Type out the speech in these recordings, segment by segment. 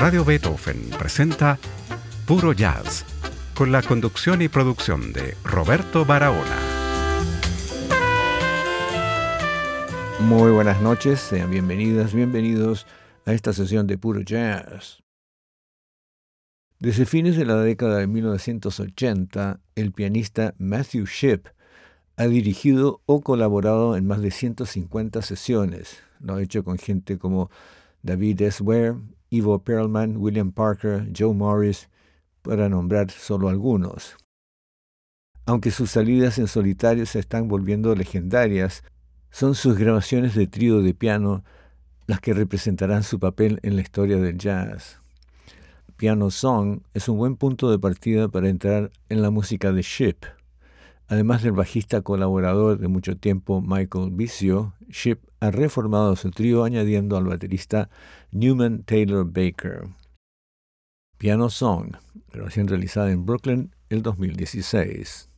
Radio Beethoven presenta Puro Jazz, con la conducción y producción de Roberto Barahona. Muy buenas noches, sean bienvenidas, bienvenidos a esta sesión de Puro Jazz. Desde fines de la década de 1980, el pianista Matthew Shipp ha dirigido o colaborado en más de 150 sesiones. Lo ha hecho con gente como David S. Ivo Perlman, William Parker, Joe Morris, para nombrar solo algunos. Aunque sus salidas en solitario se están volviendo legendarias, son sus grabaciones de trío de piano las que representarán su papel en la historia del jazz. Piano Song es un buen punto de partida para entrar en la música de Ship. Además del bajista colaborador de mucho tiempo Michael Vicio, Ship ha reformado su trío añadiendo al baterista Newman Taylor Baker. Piano Song, grabación realizada en Brooklyn el 2016.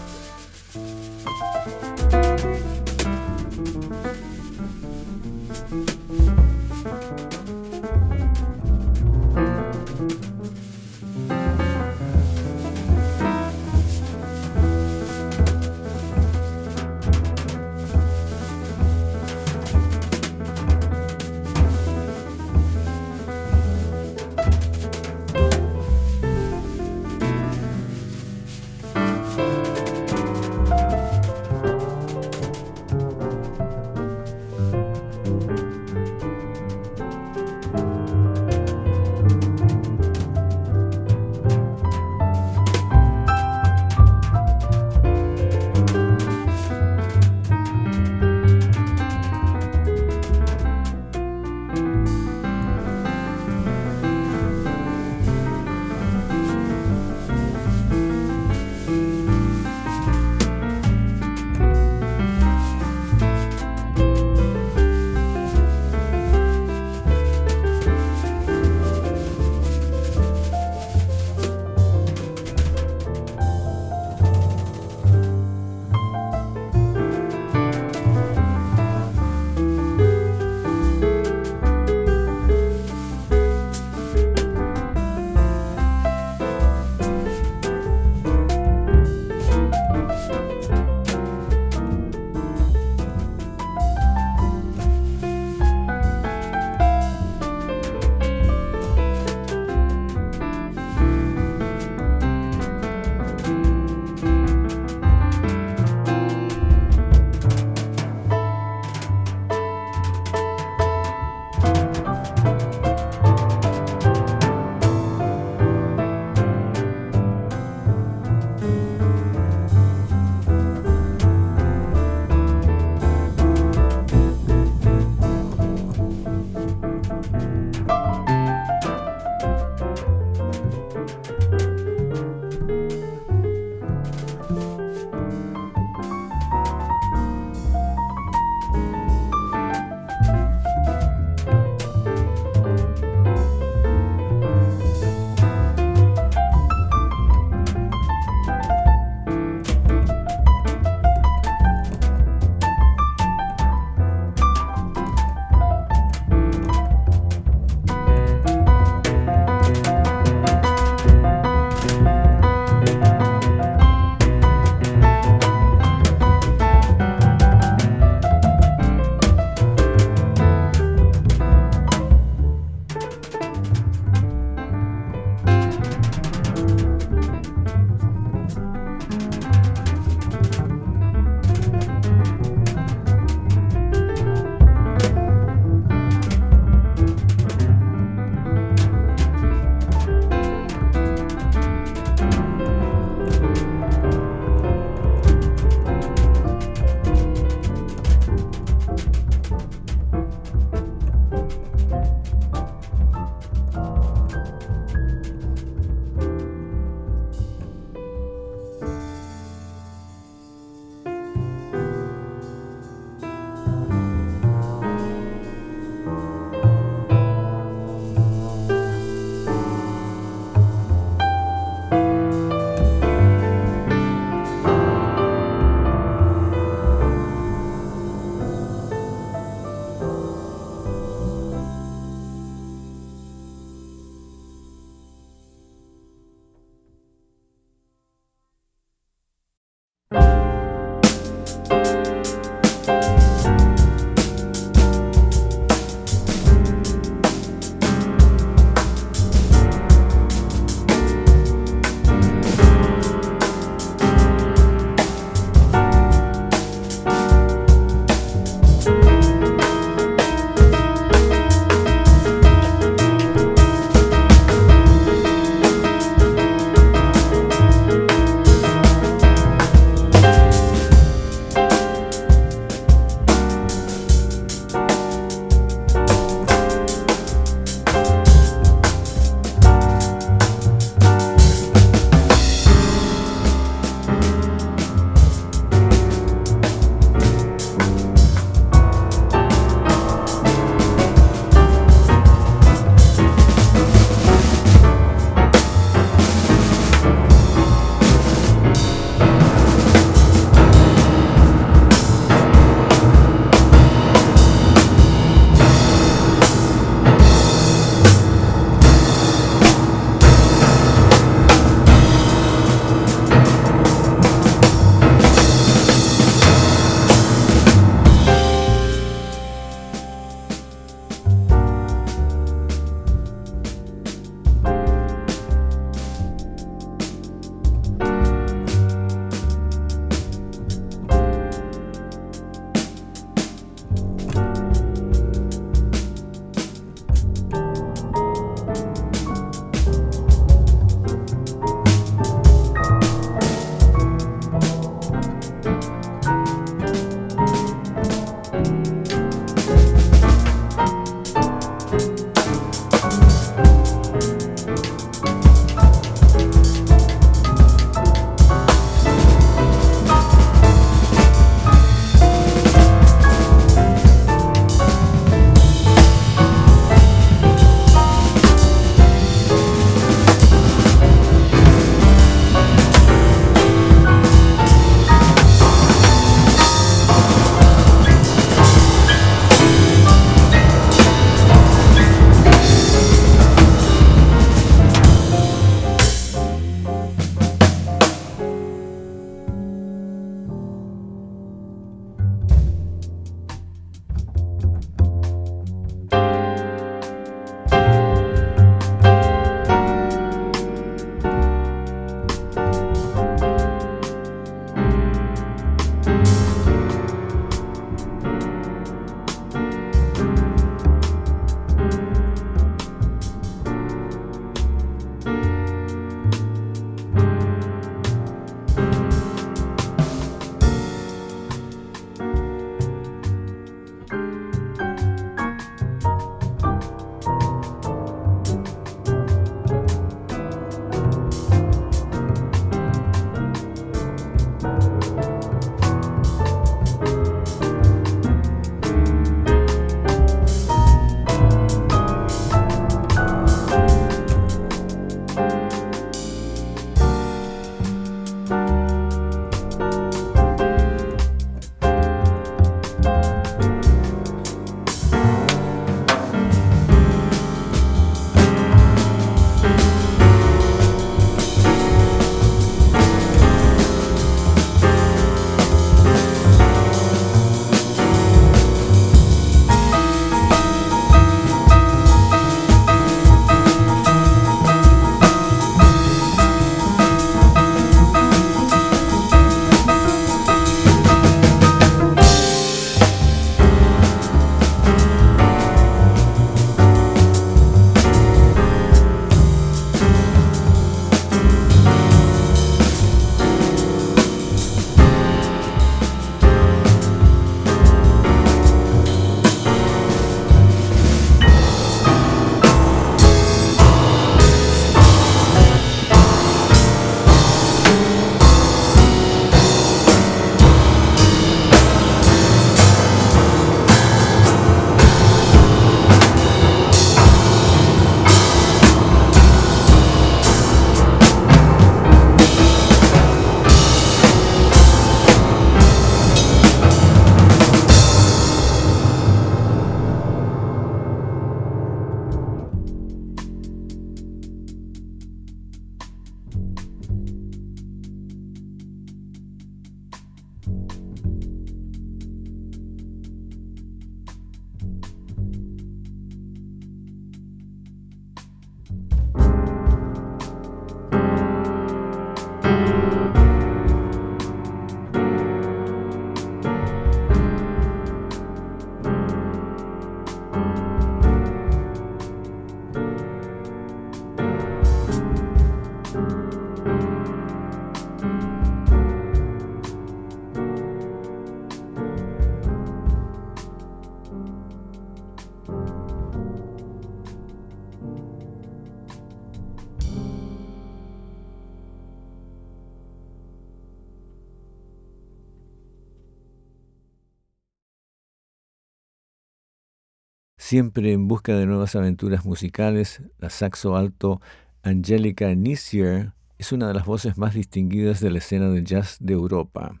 Siempre en busca de nuevas aventuras musicales, la saxo alto Angelica Nissier es una de las voces más distinguidas de la escena del jazz de Europa.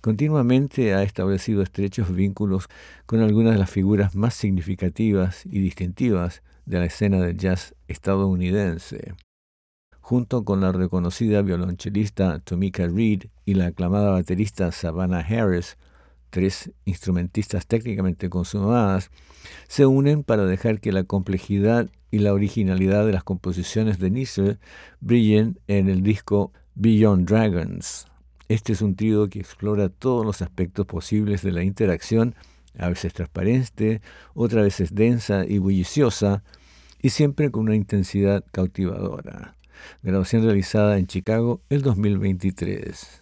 Continuamente ha establecido estrechos vínculos con algunas de las figuras más significativas y distintivas de la escena del jazz estadounidense. Junto con la reconocida violonchelista Tomika Reed y la aclamada baterista Savannah Harris, tres instrumentistas técnicamente consumadas, se unen para dejar que la complejidad y la originalidad de las composiciones de Nisser brillen en el disco Beyond Dragons. Este es un trío que explora todos los aspectos posibles de la interacción, a veces transparente, otras veces densa y bulliciosa, y siempre con una intensidad cautivadora. Grabación realizada en Chicago el 2023.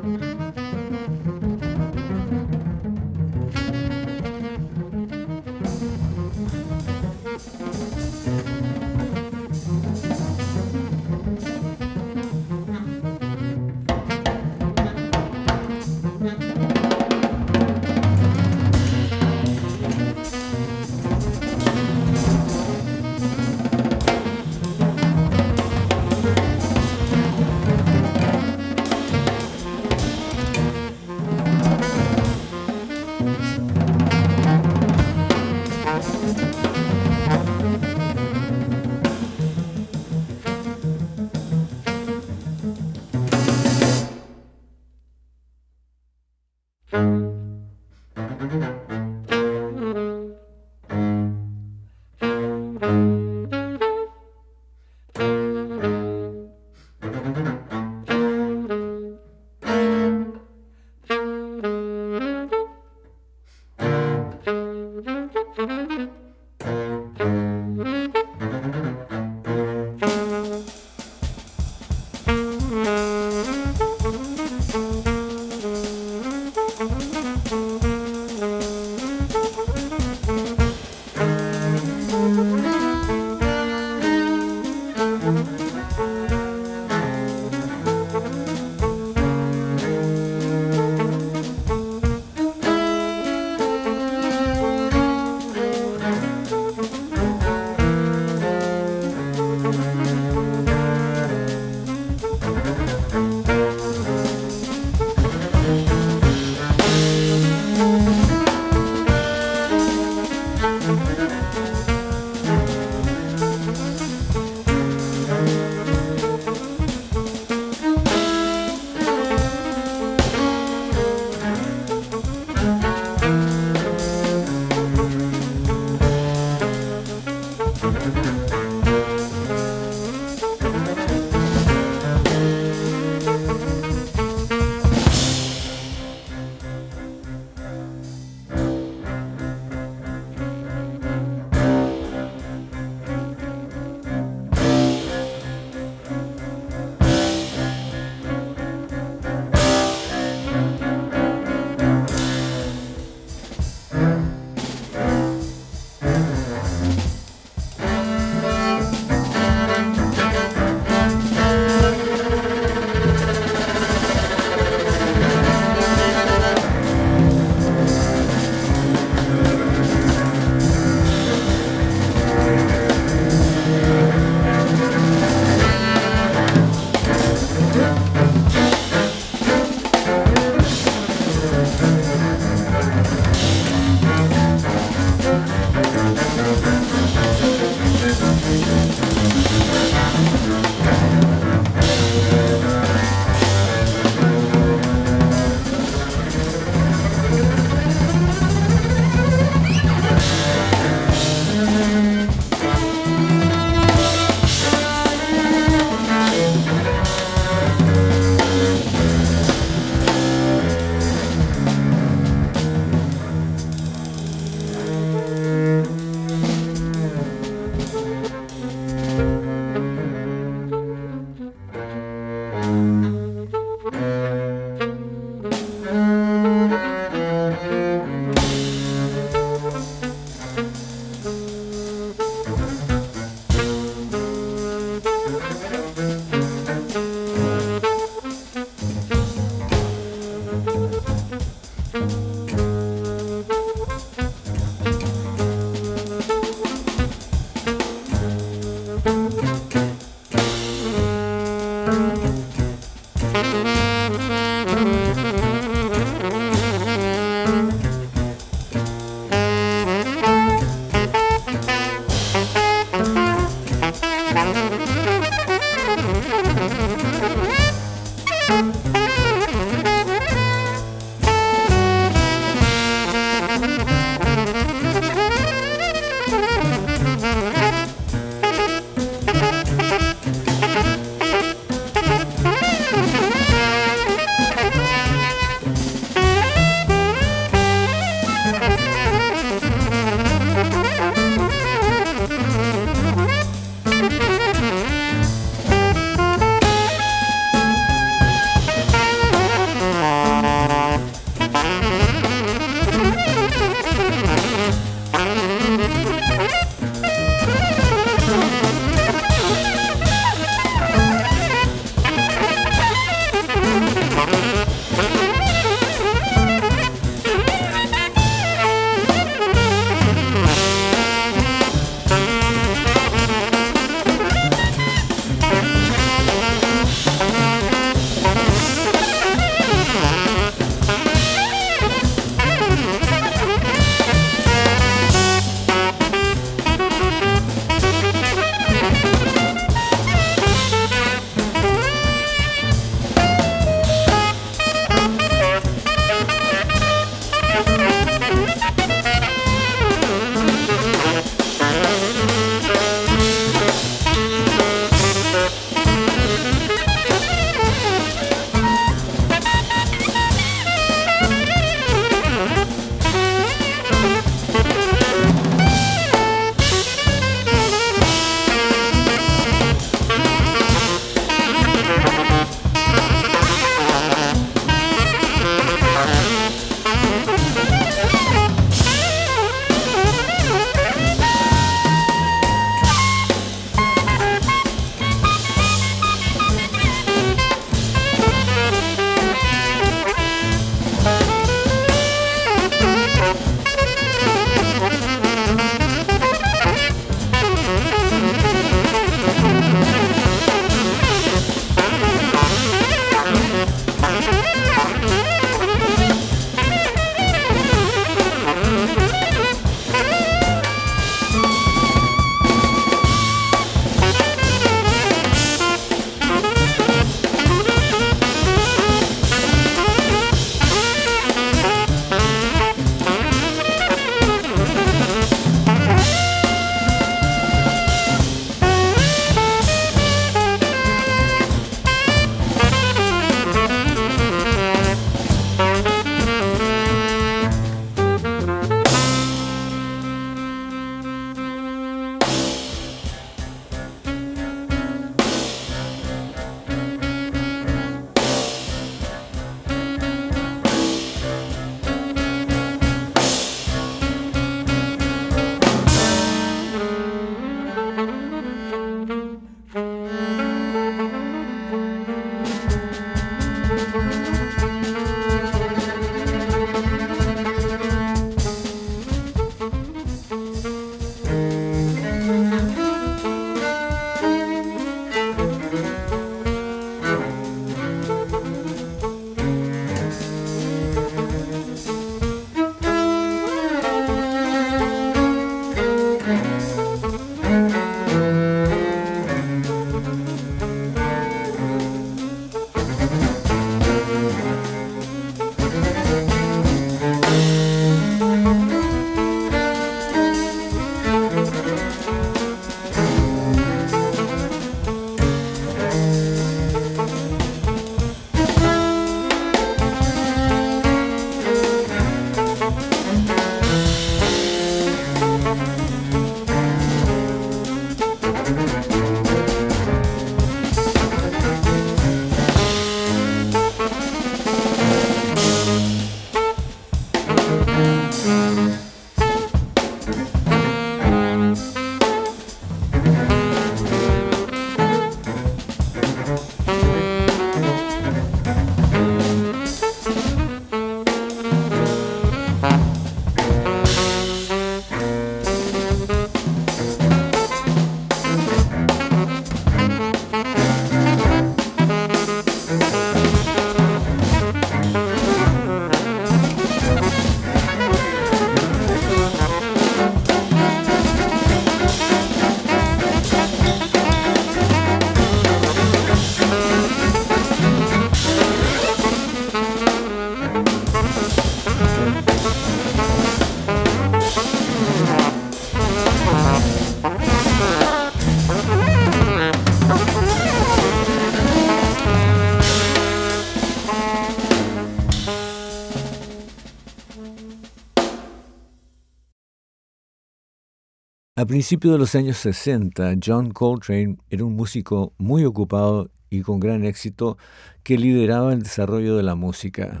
A principios de los años 60, John Coltrane era un músico muy ocupado y con gran éxito que lideraba el desarrollo de la música,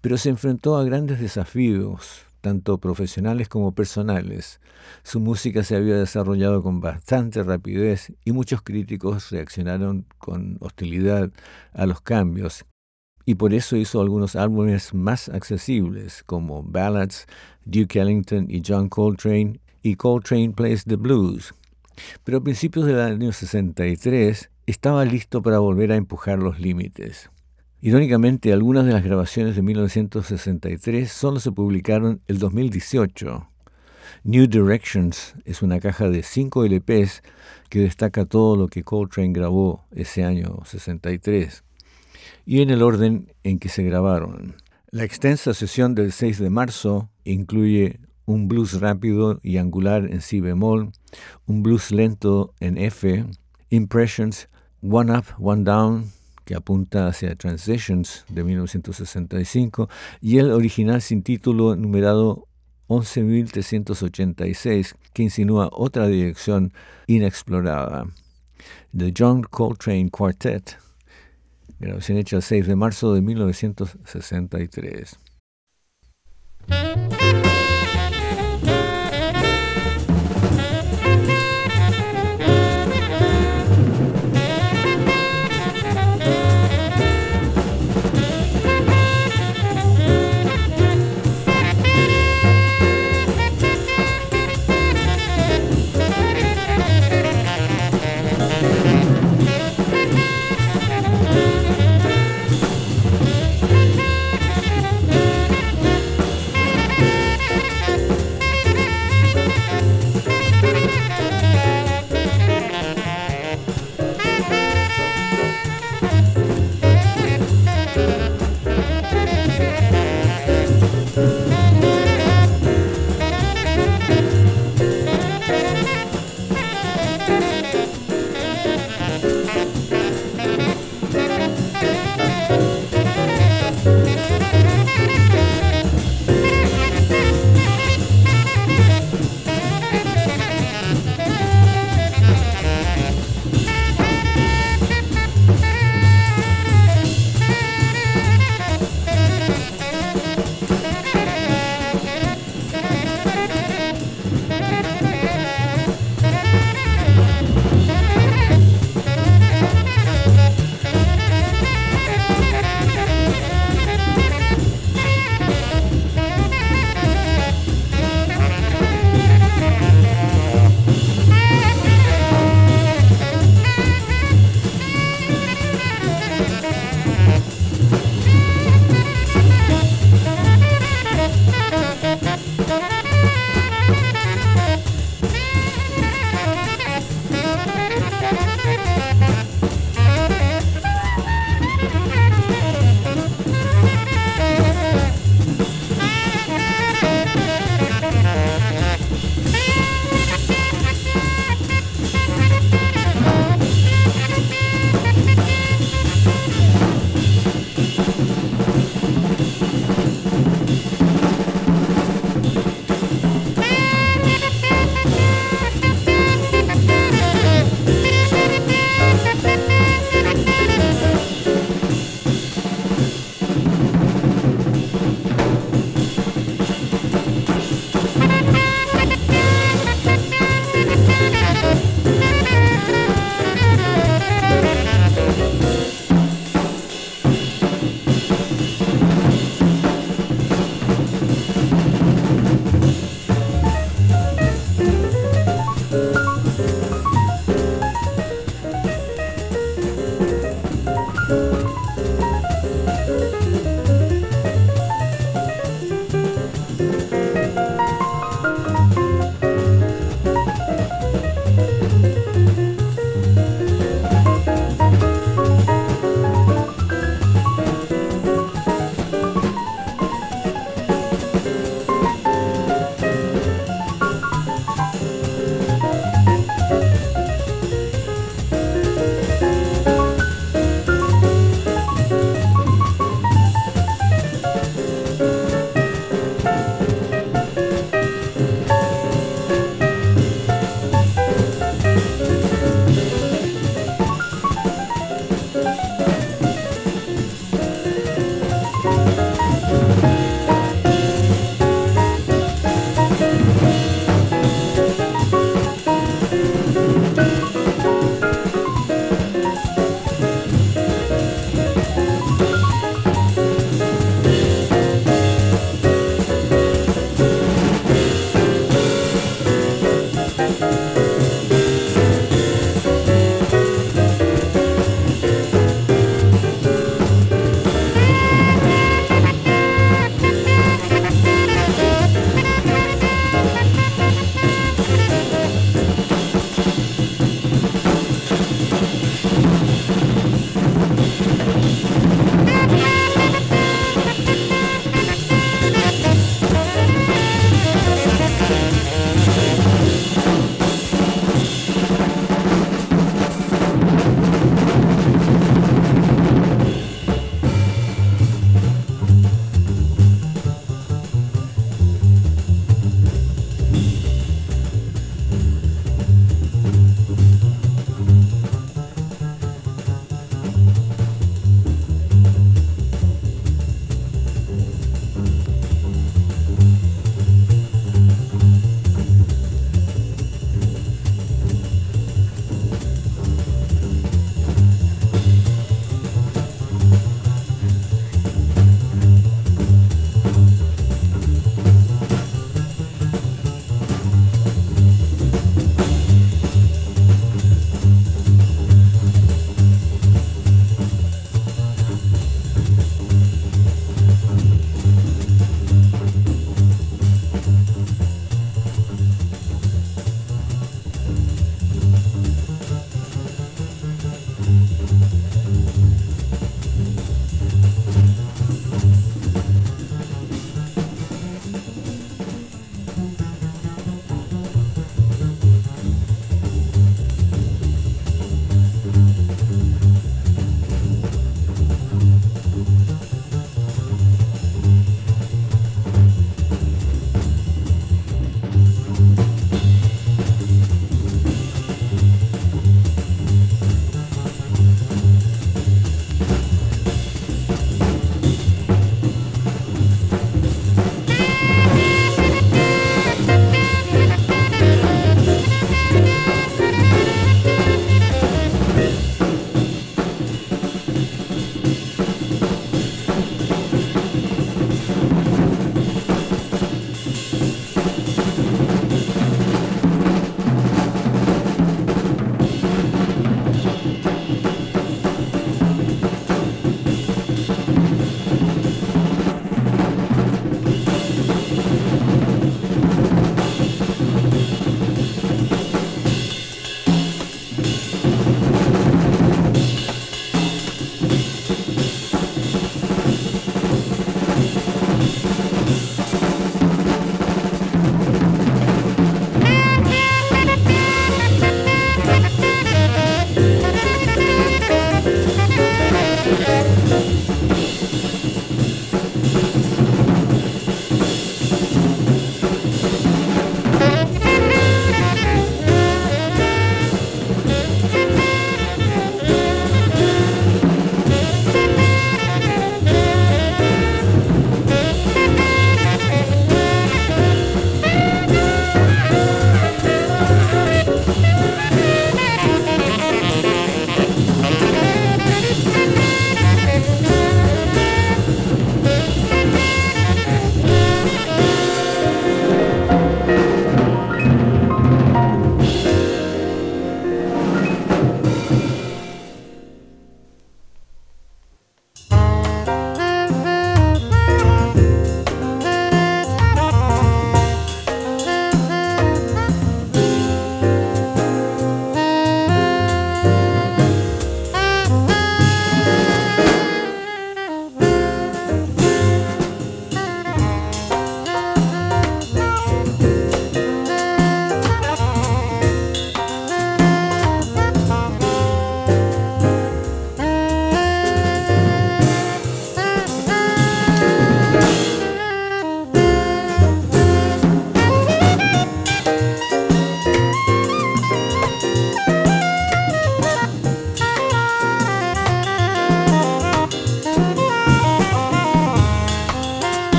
pero se enfrentó a grandes desafíos, tanto profesionales como personales. Su música se había desarrollado con bastante rapidez y muchos críticos reaccionaron con hostilidad a los cambios y por eso hizo algunos álbumes más accesibles como Ballads, Duke Ellington y John Coltrane y Coltrane Plays the Blues. Pero a principios del año 63 estaba listo para volver a empujar los límites. Irónicamente, algunas de las grabaciones de 1963 solo se publicaron el 2018. New Directions es una caja de 5 LPs que destaca todo lo que Coltrane grabó ese año 63 y en el orden en que se grabaron. La extensa sesión del 6 de marzo incluye un blues rápido y angular en si bemol, un blues lento en F, Impressions, One Up, One Down, que apunta hacia Transitions de 1965, y el original sin título numerado 11.386, que insinúa otra dirección inexplorada. The John Coltrane Quartet, grabación hecha el 6 de marzo de 1963.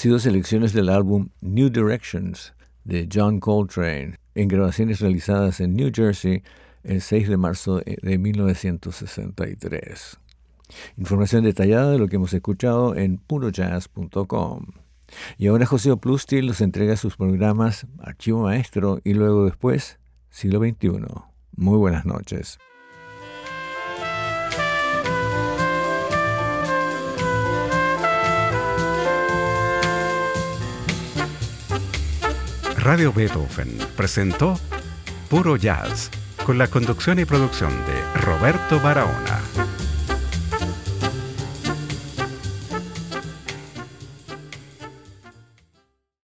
Sido selecciones del álbum New Directions de John Coltrane, en grabaciones realizadas en New Jersey el 6 de marzo de 1963. Información detallada de lo que hemos escuchado en purojazz.com. Y ahora José Oplustil nos entrega sus programas Archivo Maestro y luego después Siglo XXI. Muy buenas noches. Radio Beethoven presentó Puro Jazz con la conducción y producción de Roberto Barahona.